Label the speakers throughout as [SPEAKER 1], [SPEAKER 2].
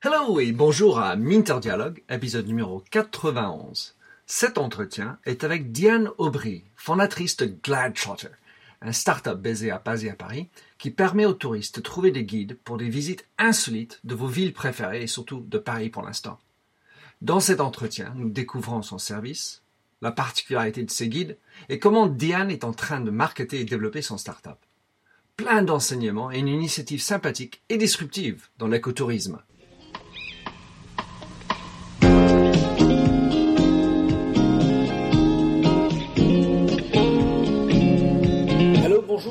[SPEAKER 1] Hello et bonjour à Minter Dialogue, épisode numéro 91. Cet entretien est avec Diane Aubry, fondatrice de Gladtrotter, un start-up basé à, basé à Paris qui permet aux touristes de trouver des guides pour des visites insolites de vos villes préférées et surtout de Paris pour l'instant. Dans cet entretien, nous découvrons son service, la particularité de ses guides et comment Diane est en train de marketer et développer son start-up. Plein d'enseignements et une initiative sympathique et disruptive dans l'écotourisme.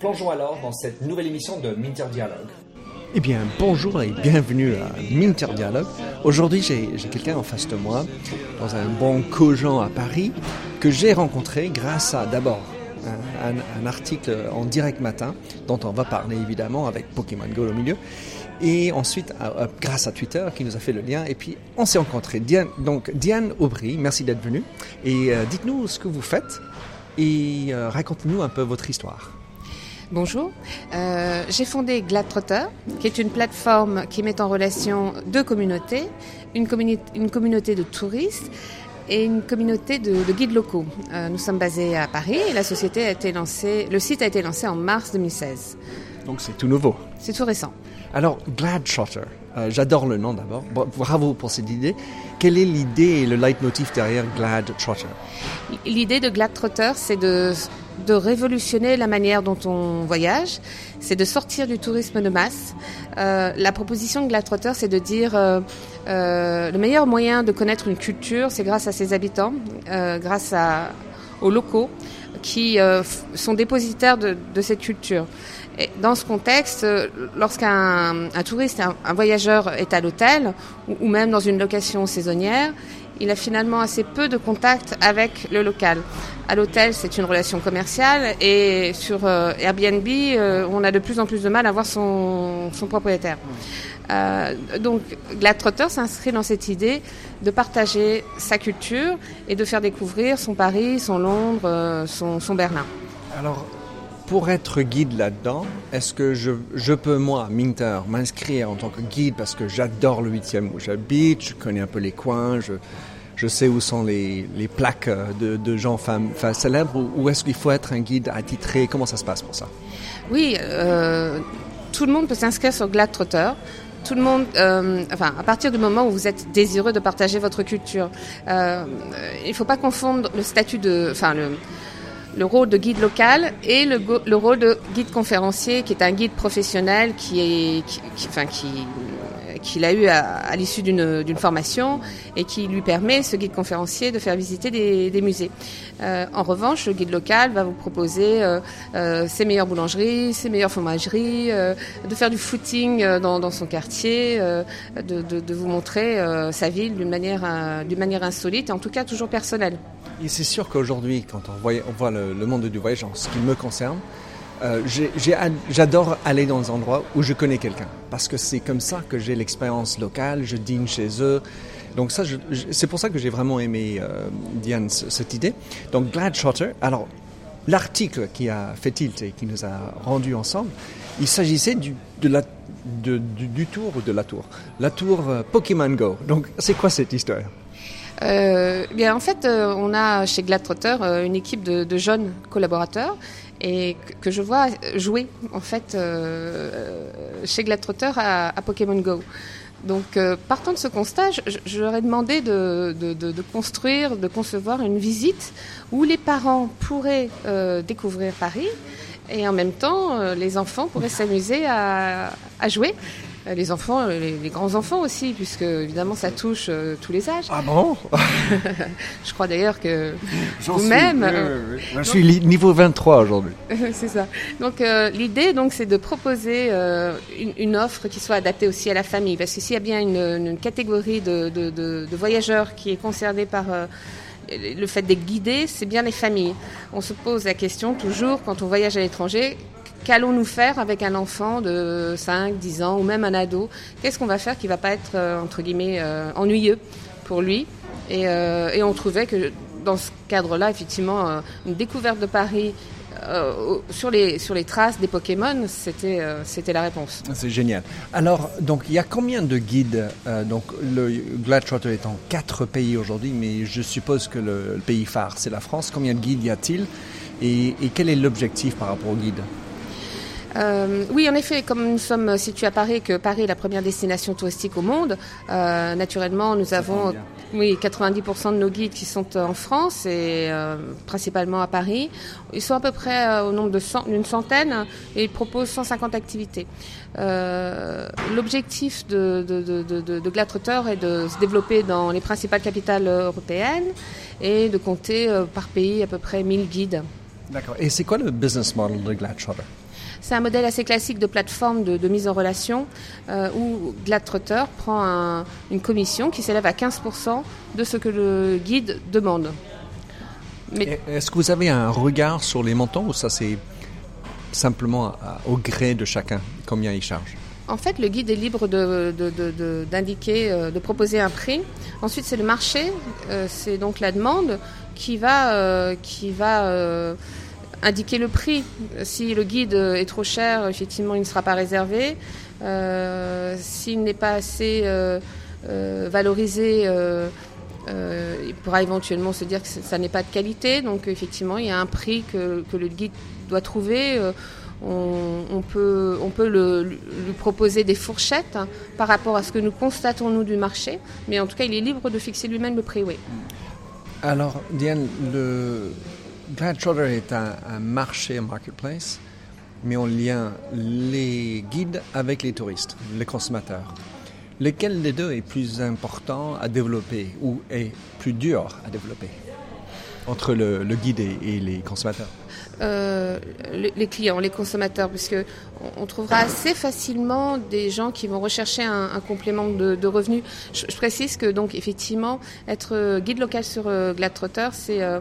[SPEAKER 1] Plongeons alors dans cette nouvelle émission de Minter Dialogue.
[SPEAKER 2] Eh bien, bonjour et bienvenue à Minter Dialogue. Aujourd'hui, j'ai quelqu'un en face de moi, dans un bon cogent à Paris, que j'ai rencontré grâce à d'abord un, article en direct matin, dont on va parler évidemment avec Pokémon Go au milieu, et ensuite grâce à Twitter qui nous a fait le lien, et puis on s'est rencontrés. Donc Diane Aubry, merci d'être venue, et euh, dites-nous ce que vous faites, et euh, racontez-nous un peu votre histoire.
[SPEAKER 3] Bonjour, Euh, j'ai fondé Gladtrotter, qui est une plateforme qui met en relation deux communautés, une, communi- une communauté de touristes et une communauté de, de guides locaux. Euh, nous sommes basés à Paris et la société a été lancée, le site a été lancé en mars 2016.
[SPEAKER 2] Donc c'est tout nouveau.
[SPEAKER 3] C'est tout récent.
[SPEAKER 2] Alors, Gladtrotter, euh, j'adore le nom d'abord. Bra- Bravo pour cette idée. Quelle est l'idée et le leitmotiv derrière Gladtrotter
[SPEAKER 3] L'idée de Gladtrotter, c'est de, de révolutionner la manière dont on voyage, c'est de sortir du tourisme de masse. Euh, la proposition de Gladtrotter, c'est de dire euh, euh, le meilleur moyen de connaître une culture, c'est grâce à ses habitants, grâce à, aux locaux qui euh, sont dépositaires de, de cette culture. Et dans ce contexte, euh, lorsqu'un un touriste, un, voyageur est à l'hôtel ou, ou même dans une location saisonnière, il a finalement assez peu de contact avec le local. À l'hôtel, c'est une relation commerciale et sur euh, Airbnb, euh, on a de plus en plus de mal à voir son, son propriétaire. Euh, donc, Gladtrotter s'inscrit dans cette idée de partager sa culture et de faire découvrir son Paris, son Londres, euh, son, son Berlin.
[SPEAKER 2] Alors, pour être guide là-dedans, est-ce que je, je peux, moi, Minter, m'inscrire en tant que guide parce que j'adore le 8e où j'habite, je connais un peu les coins, je, je sais où sont les, les plaques euh, de, de gens femmes, enfin, célèbres, ou, ou est-ce qu'il faut être un guide attitré? Comment ça se passe pour ça?
[SPEAKER 3] Oui, euh, tout le monde peut s'inscrire sur Gladtrotter. Tout le monde, euh, enfin, à partir du moment où vous êtes désireux de partager votre culture, euh, il ne faut pas confondre le statut de, enfin, le, le rôle de guide local et le, le rôle de guide conférencier, qui est un guide professionnel qui est, enfin, qui, qu'il a eu à, l'issue d'une formation et qui lui permet, ce guide conférencier, de faire visiter des, musées. Euh, en revanche, le guide local va vous proposer euh, euh, ses meilleures boulangeries, ses meilleures fromageries, de faire du footing dans, son quartier, de, vous montrer sa ville d'une manière, insolite et en tout cas toujours personnelle.
[SPEAKER 2] Et c'est sûr qu'aujourd'hui, quand on voit, le monde du voyage, en ce qui me concerne, euh, j'adore aller dans des endroits où je connais quelqu'un. Parce que c'est comme ça que j'ai l'expérience locale, je dîne chez eux. Donc ça, c'est pour ça que j'ai vraiment aimé, euh, Diane, ce- cette idée. Donc Gladtrotter, alors l'article qui a fait tilt et qui nous a rendu ensemble, il s'agissait du, tour ou de la tour? La tour euh, Pokémon Go. Donc c'est quoi cette histoire?
[SPEAKER 3] Euh, eh en fait, on a chez Gladtrotter euh, une équipe de jeunes collaborateurs et que, je vois jouer en fait euh, chez Gladtrotter à, à Pokémon Go. Donc, euh, partant de ce constat, je, leur ai demandé de, construire, de concevoir une visite où les parents pourraient euh, découvrir Paris et en même temps, les enfants pourraient s'amuser à jouer. Euh, les enfants, les, les grands-enfants aussi, puisque évidemment ça touche euh, tous les âges.
[SPEAKER 2] Ah bon
[SPEAKER 3] Je crois d'ailleurs que vous-même... euh.
[SPEAKER 2] Je suis niveau 23 aujourd'hui.
[SPEAKER 3] c'est ça. Donc euh, l'idée donc c'est de proposer euh, une, une offre qui soit adaptée aussi à la famille, parce que s'il y a bien une, une catégorie de, de- de- de voyageurs qui est concernée par euh, le fait d'être guidé, c'est bien les familles. On se pose la question toujours quand on voyage à l'étranger. Qu'allons-nous faire avec un enfant de 5, 10 ans ou même un ado? Qu'est-ce qu'on va faire qui va pas être, euh, entre guillemets, euh, ennuyeux pour lui? Et, euh, et on trouvait que dans ce cadre-là, effectivement, une découverte de Paris sur, les, traces des Pokémon, c'était la réponse.
[SPEAKER 2] C'est génial. Alors, donc, il y a combien de guides Donc, le Globetrotter est en quatre pays aujourd'hui, mais je suppose que le, le pays phare, c'est la France. Combien de guides y a-t-il? Et, et quel est l'objectif par rapport aux guides?
[SPEAKER 3] Euh, oui, en effet, comme nous sommes situés à Paris, que Paris est la première destination touristique au monde, euh, naturellement, nous avons oui 90% de nos guides qui sont en France et euh, principalement à Paris. Ils sont à peu près euh, au nombre d'une centaine et ils proposent 150 activités. Euh, L'objectif de, de, de, de, de, de Globetrotter est de se développer dans les principales capitales européennes et de compter euh, par pays à peu près 1000 guides.
[SPEAKER 2] D'accord. Et c'est quoi le business model de Globetrotter
[SPEAKER 3] C'est un modèle assez classique de plateforme de, de mise en relation euh, où Globetrotter prend un- une commission qui s'élève à 15% de ce que le guide demande. Mais
[SPEAKER 2] Est-ce que vous avez un regard sur les montants ou ça c'est simplement à- au gré de chacun combien il charge?
[SPEAKER 3] En fait, le guide est libre de- de- de- de- d'indiquer, euh, de, proposer un prix. Ensuite, c'est le marché, euh, c'est donc la demande qui va, euh, qui va euh, indiquer le prix. Si le guide est trop cher, effectivement, il ne sera pas réservé. Euh, S'il n'est pas assez euh, euh, valorisé, il pourra éventuellement se dire que ça n'est pas de qualité. Donc, effectivement, il y a un prix que, le guide doit trouver. On, peut, on peut lui proposer des fourchettes hein, par rapport à ce que nous constatons, nous, du marché. Mais en tout cas, il est libre de fixer lui-même le prix, oui.
[SPEAKER 2] Alors, Diane, le Globetrotter est un, marché, un marketplace, mais on lien les guides avec les touristes, les consommateurs. Lequel des deux est plus important à développer ou est plus dur à développer entre le, guide et, les consommateurs?
[SPEAKER 3] Euh, les, clients, les consommateurs, puisque on, trouvera assez facilement des gens qui vont rechercher un, complément de, revenus. Je, je précise que donc effectivement, être euh, guide local sur euh, Globetrotter, c'est euh,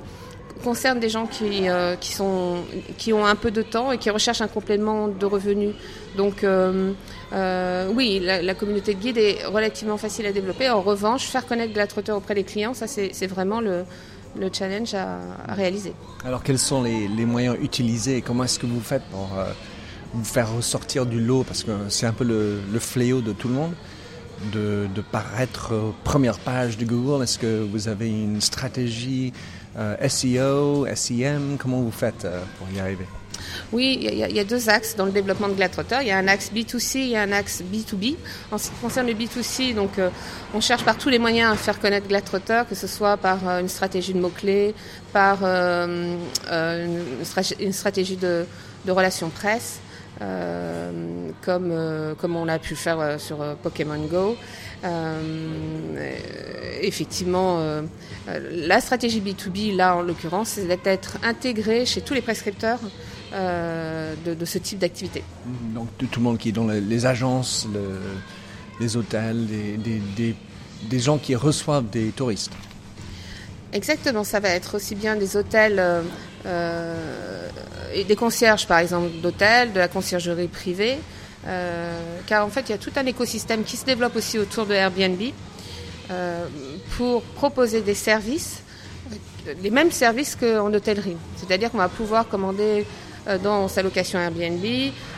[SPEAKER 3] concerne des gens qui, euh, qui, sont, qui ont un peu de temps et qui recherchent un complément de revenus. Donc euh, euh, oui, la, la communauté de guides est relativement facile à développer. En revanche, faire connaître Globetrotter auprès des clients, ça c'est vraiment le, le challenge à, réaliser.
[SPEAKER 2] Alors, quels sont les, moyens utilisés et comment est-ce que vous faites pour vous faire ressortir du lot? Parce que c'est un peu le, fléau de tout le monde, de, de paraître première page de Google. Est-ce que vous avez une stratégie SEO, SEM Comment vous faites euh, pour y arriver?
[SPEAKER 3] Oui, il y, a- deux axes dans le développement de Globetrotter. Il y a un axe B2C et un axe B2B. En ce qui concerne le B2C, donc, euh, on cherche par tous les moyens à faire connaître Globetrotter, que ce soit par euh, une stratégie de mots-clés, par euh, euh, une, stratégie de relations presse, euh, comme, euh, comme on l'a pu faire euh, sur Pokémon Go. Effectivement, la stratégie B2B, là en l'occurrence, c'est d'être intégrée chez tous les prescripteurs de, de ce type d'activité.
[SPEAKER 2] Donc, tout, le monde qui est dans le- les agences, le- les hôtels, des, des, des, des gens qui reçoivent des touristes.
[SPEAKER 3] Exactement, ça va être aussi bien des hôtels euh, et des concierges, par exemple, d'hôtels, de la conciergerie privée, euh, car en fait, il y a tout un écosystème qui se développe aussi autour de Airbnb euh, pour proposer des services, euh, les mêmes services qu'en hôtellerie. C'est-à-dire qu'on va pouvoir commander euh, dans sa location Airbnb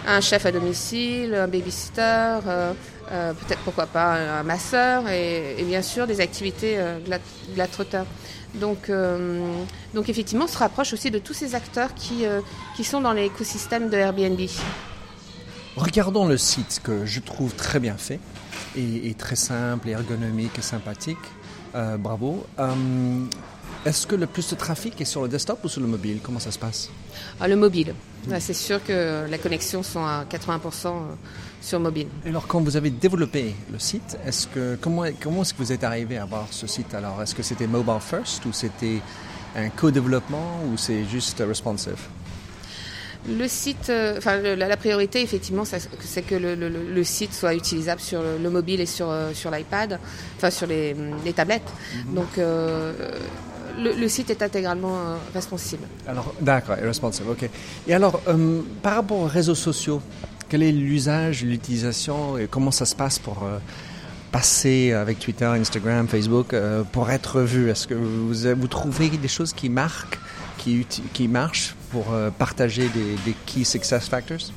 [SPEAKER 3] un chef à domicile, un babysitter, euh, euh, peut-être pourquoi pas un, masseur et, bien sûr des activités euh, glat- Globetrotter. Donc, euh, donc effectivement, on se rapproche aussi de tous ces acteurs qui, euh, qui sont dans l'écosystème de Airbnb.
[SPEAKER 2] Regardons le site que je trouve très bien fait et, et très simple, ergonomique et sympathique. Euh, bravo. Est-ce que le plus de trafic est sur le desktop ou sur le mobile? Comment ça se passe?
[SPEAKER 3] Ah, Le mobile. C'est sûr que les connexions sont à 80% sur mobile.
[SPEAKER 2] alors, quand vous avez développé le site, est-ce que comment comment est-ce que vous êtes arrivé à avoir ce site? Alors, est-ce que c'était mobile first ou c'était un co-développement ou c'est juste responsive?
[SPEAKER 3] Le site, euh, enfin la, priorité effectivement, c'est que le, site soit utilisable sur le, mobile et sur, euh, sur l'iPad, enfin sur les, tablettes. Mhm. Donc euh, le, site est intégralement responsive.
[SPEAKER 2] Alors d'accord, responsive, ok. Et alors par rapport aux réseaux sociaux, quel est l'usage, l'utilisation et comment ça se passe pour passer avec Twitter, Instagram, Facebook pour être vu? Est-ce que vous, trouvez des choses qui marquent qui, marchent pour euh, partager des, key success factors?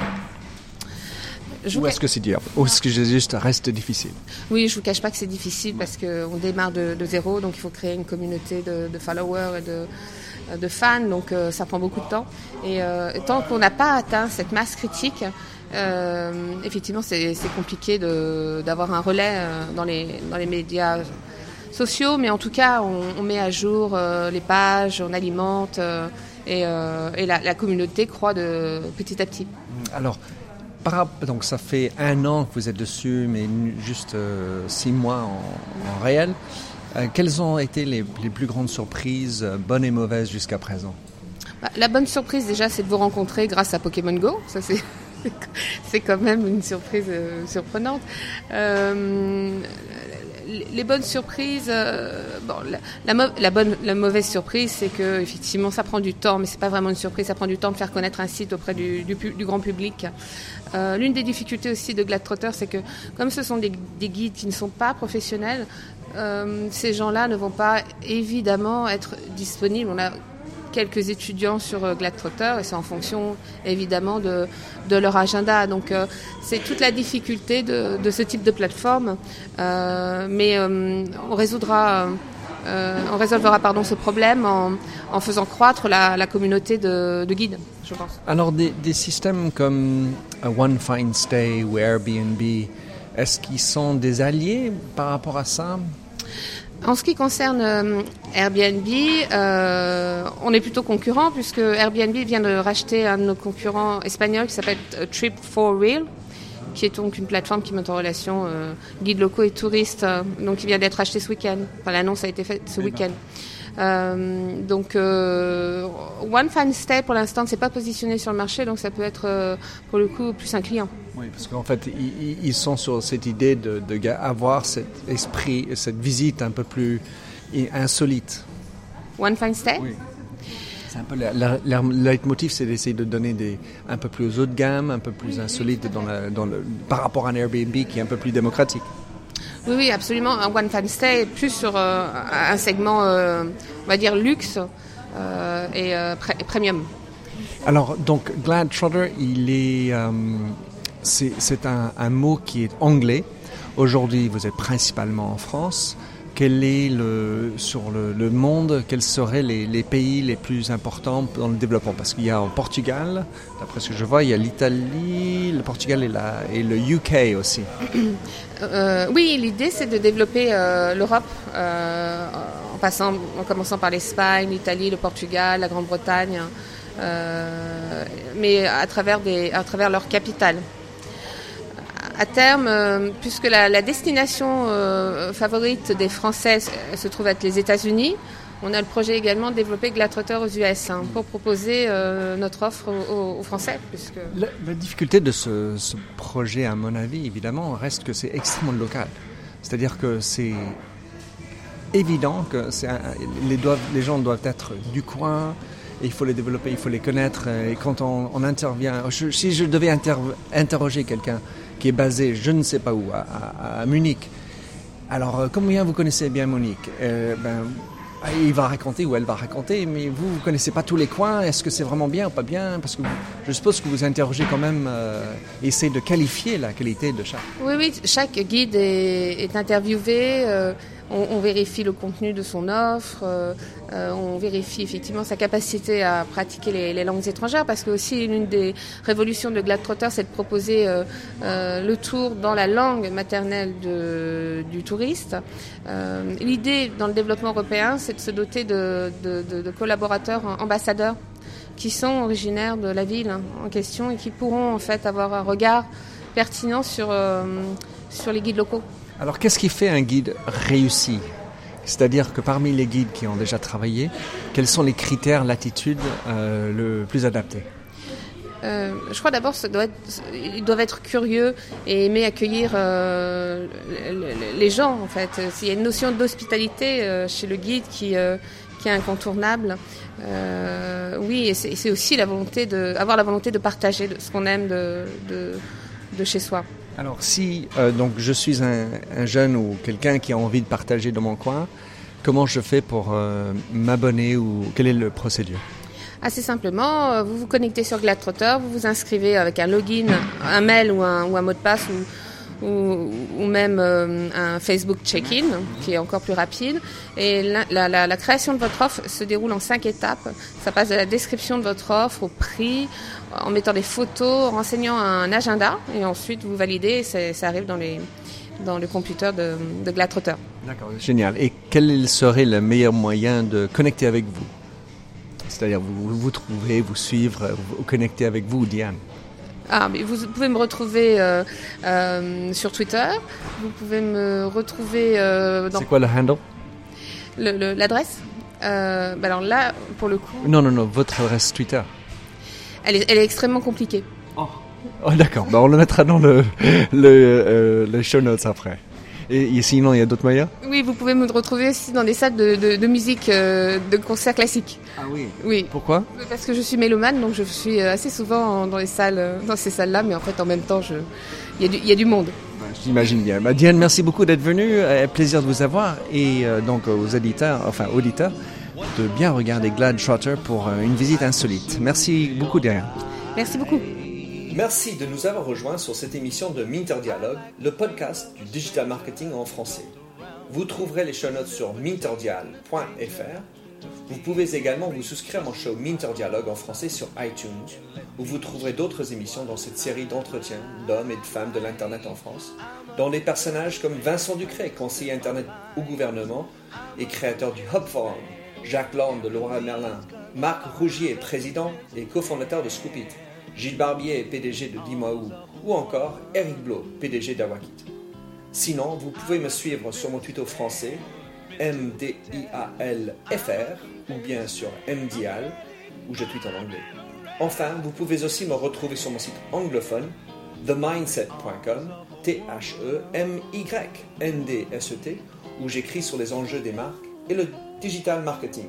[SPEAKER 2] Ou est-ce que c'est dur Ou est-ce que juste reste difficile
[SPEAKER 3] Oui, je ne vous cache pas que c'est difficile parce qu'on démarre de, zéro, donc il faut créer une communauté de, followers et de, de fans, donc euh, ça prend beaucoup de temps. Et euh, tant qu'on n'a pas atteint cette masse critique, effectivement, c'est compliqué d'avoir un relais dans, les, dans les médias sociaux, mais en tout cas, on, met à jour euh, les pages, on alimente euh, et, euh, la, communauté croît de petit à petit.
[SPEAKER 2] Alors, donc ça fait un an que vous êtes dessus, mais juste six mois en, réel. quelles ont été les, plus grandes surprises, bonnes et mauvaises jusqu'à présent?
[SPEAKER 3] Bah, La bonne surprise déjà, c'est de vous rencontrer grâce à Pokémon Go. Ça c'est c'est quand même une surprise surprenante les bonnes surprises, euh, bon, la, bonne, la mauvaise surprise, c'est que effectivement, ça prend du temps, mais c'est pas vraiment une surprise. Ça prend du temps de faire connaître un site auprès du, grand public. Euh, l'une des difficultés aussi de Gladtrotter, c'est que comme ce sont des, guides qui ne sont pas professionnels, euh, ces gens-là ne vont pas évidemment être disponibles. Quelques étudiants sur euh, Gladtrotter et c'est en fonction évidemment de, leur agenda. Donc euh, c'est toute la difficulté de, ce type de plateforme, euh, mais on résoudra. on résolvera pardon, ce problème en, faisant croître la, communauté de, de, guides, je pense.
[SPEAKER 2] Alors des, des systèmes comme One Fine Stay ou Airbnb, est-ce qu'ils sont des alliés par rapport à ça?
[SPEAKER 3] En ce qui concerne euh, Airbnb, euh, on est plutôt concurrent puisque Airbnb vient de racheter un de nos concurrents espagnols qui s'appelle euh, Trip for Real, qui est donc une plateforme qui met en relation guides locaux et touristes. donc, il vient d'être acheté ce week-end. Enfin, l'annonce a été faite ce week-end. Euh, donc One Fine Stay pour l'instant ne s'est pas positionné sur le marché, donc ça peut être pour le coup plus un client.
[SPEAKER 2] Oui, parce qu'en fait, ils, sont sur cette idée de, avoir cet esprit, cette visite un peu plus insolite.
[SPEAKER 3] One Fine Stay
[SPEAKER 2] Oui. C'est un peu le leitmotiv, c'est d'essayer de donner des un peu plus haut de gamme, un peu plus insolite dans, dans le, par rapport à un Airbnb qui est un peu plus démocratique.
[SPEAKER 3] Oui, oui, absolument. Un One Fine Stay est plus sur euh, un segment, euh, on va dire, luxe euh, et, premium.
[SPEAKER 2] Alors, donc, Glad Trotter, il est c'est un, mot qui est anglais. Aujourd'hui, vous êtes principalement en France. Quel est le, sur le, monde, quels seraient les, pays les plus importants dans le développement? Parce qu'il y a en Portugal, d'après ce que je vois, il y a l'Italie, le Portugal et, le UK aussi.
[SPEAKER 3] Euh, oui, l'idée c'est de développer euh, l'Europe euh, en, passant, en commençant par l'Espagne, l'Italie, le Portugal, la Grande-Bretagne, mais à travers, des, à travers leur capitale à terme, euh, puisque la, destination euh, favorite des Français se trouve être les États-Unis, on a le projet également de développer Gladtrotter aux US hein, pour proposer euh, notre offre aux, Français.
[SPEAKER 2] La, difficulté de ce, projet, à mon avis, évidemment, reste que c'est extrêmement local. C'est-à-dire que c'est évident que les, les, gens doivent être du coin, et il faut les développer, il faut les connaître. Et quand on, intervient, si je devais interroger quelqu'un qui est basé je ne sais pas où, à, Munich. Alors, euh, combien vous connaissez bien Munich euh, ben, il va raconter ou elle va raconter, mais vous, vous connaissez pas tous les coins. Est-ce que c'est vraiment bien ou pas bien? Parce que je suppose que vous interrogez quand même, euh, essayez de qualifier la qualité de chaque.
[SPEAKER 3] Oui, oui, chaque guide est, interviewé. On, vérifie le contenu de son offre, on vérifie effectivement sa capacité à pratiquer les, langues étrangères, parce que aussi l'une des révolutions de Globetrotter, c'est de proposer le tour dans la langue maternelle du touriste. L'idée dans le développement européen, c'est de se doter de, de collaborateurs ambassadeurs qui sont originaires de la ville en question et qui pourront en fait avoir un regard pertinent sur, euh, sur les guides locaux.
[SPEAKER 2] Alors qu'est-ce qui fait un guide réussi? C'est-à-dire que parmi les guides qui ont déjà travaillé, quels sont les critères, l'attitude euh, le plus adaptés
[SPEAKER 3] euh, je crois d'abord ils doivent être curieux et aimer accueillir les gens en fait. Il y a une notion d'hospitalité chez le guide qui, est incontournable. Euh, oui, c'est aussi la volonté de, avoir la volonté de partager ce qu'on aime de, chez soi.
[SPEAKER 2] Alors, si euh, donc je suis un, jeune ou quelqu'un qui a envie de partager dans mon coin, comment je fais pour euh, m'abonner ou quelle est le procédure?
[SPEAKER 3] Assez simplement, vous vous connectez sur Gladtrotter, vous vous inscrivez avec un login, un mail ou un, ou un mot de passe ou ou, même euh, un Facebook check-in qui est encore plus rapide. Et la, la, la, création de votre offre se déroule en cinq étapes. Ça passe de la description de votre offre au prix, en mettant des photos, en renseignant un agenda, et ensuite vous validez. Et ça arrive dans les dans le computer de, de Glatrotter.
[SPEAKER 2] D'accord, génial. Et quel serait le meilleur moyen de connecter avec vous? C'est-à-dire vous vous trouvez, vous suivre, vous connecter avec vous, Diane?
[SPEAKER 3] Ah, mais vous pouvez me retrouver euh, euh, sur Twitter. Vous pouvez me retrouver
[SPEAKER 2] euh, dans. C'est quoi le handle?
[SPEAKER 3] L'adresse? Bah Alors là, pour le coup.
[SPEAKER 2] Non, non, non, votre adresse Twitter.
[SPEAKER 3] Elle est, elle est extrêmement compliquée.
[SPEAKER 2] Oh, oh d'accord. Bah, on le mettra dans le, le, le show notes après. Et, sinon, il y a d'autres moyens
[SPEAKER 3] Oui, vous pouvez me retrouver aussi dans des salles de, de, musique, euh, de concerts classiques.
[SPEAKER 2] Ah oui
[SPEAKER 3] Oui.
[SPEAKER 2] Pourquoi
[SPEAKER 3] Parce que je suis mélomane, donc je suis euh, assez souvent dans, les salles, euh, dans ces salles-là, mais en fait, en même temps, il y, y, a du monde.
[SPEAKER 2] J'imagine bien. Bah, Diane, merci beaucoup d'être venue. plaisir de vous avoir. Et donc aux éditeurs, enfin auditeurs, de bien regarder Glad Trotter pour une visite insolite. Merci beaucoup, Diane.
[SPEAKER 3] Merci beaucoup.
[SPEAKER 1] Merci de nous avoir rejoints sur cette émission de Minter Dialogue, le podcast du digital marketing en français. Vous trouverez les show notes sur minterdial.fr. Vous pouvez également vous souscrire à mon show Minter Dialogue en français sur iTunes, où vous trouverez d'autres émissions dans cette série d'entretiens d'hommes et de femmes de l'Internet en France, dont des personnages comme Vincent Ducret, conseiller Internet au gouvernement et créateur du Hub Forum, Jacques Land de Laura Merlin, Marc Rougier, président et cofondateur de Scoopit, Gilles Barbier, PDG de Dimaou, ou encore Eric Blo, PDG d'Awakit. Sinon, vous pouvez me suivre sur mon Twitter français, MDIALFR, ou bien sur MDIAL, où je tweete en anglais. Enfin, vous pouvez aussi me retrouver sur mon site anglophone, themindset.com, T-H-E-M-Y-N-D-S-E-T, où j'écris sur les enjeux des marques et le digital marketing.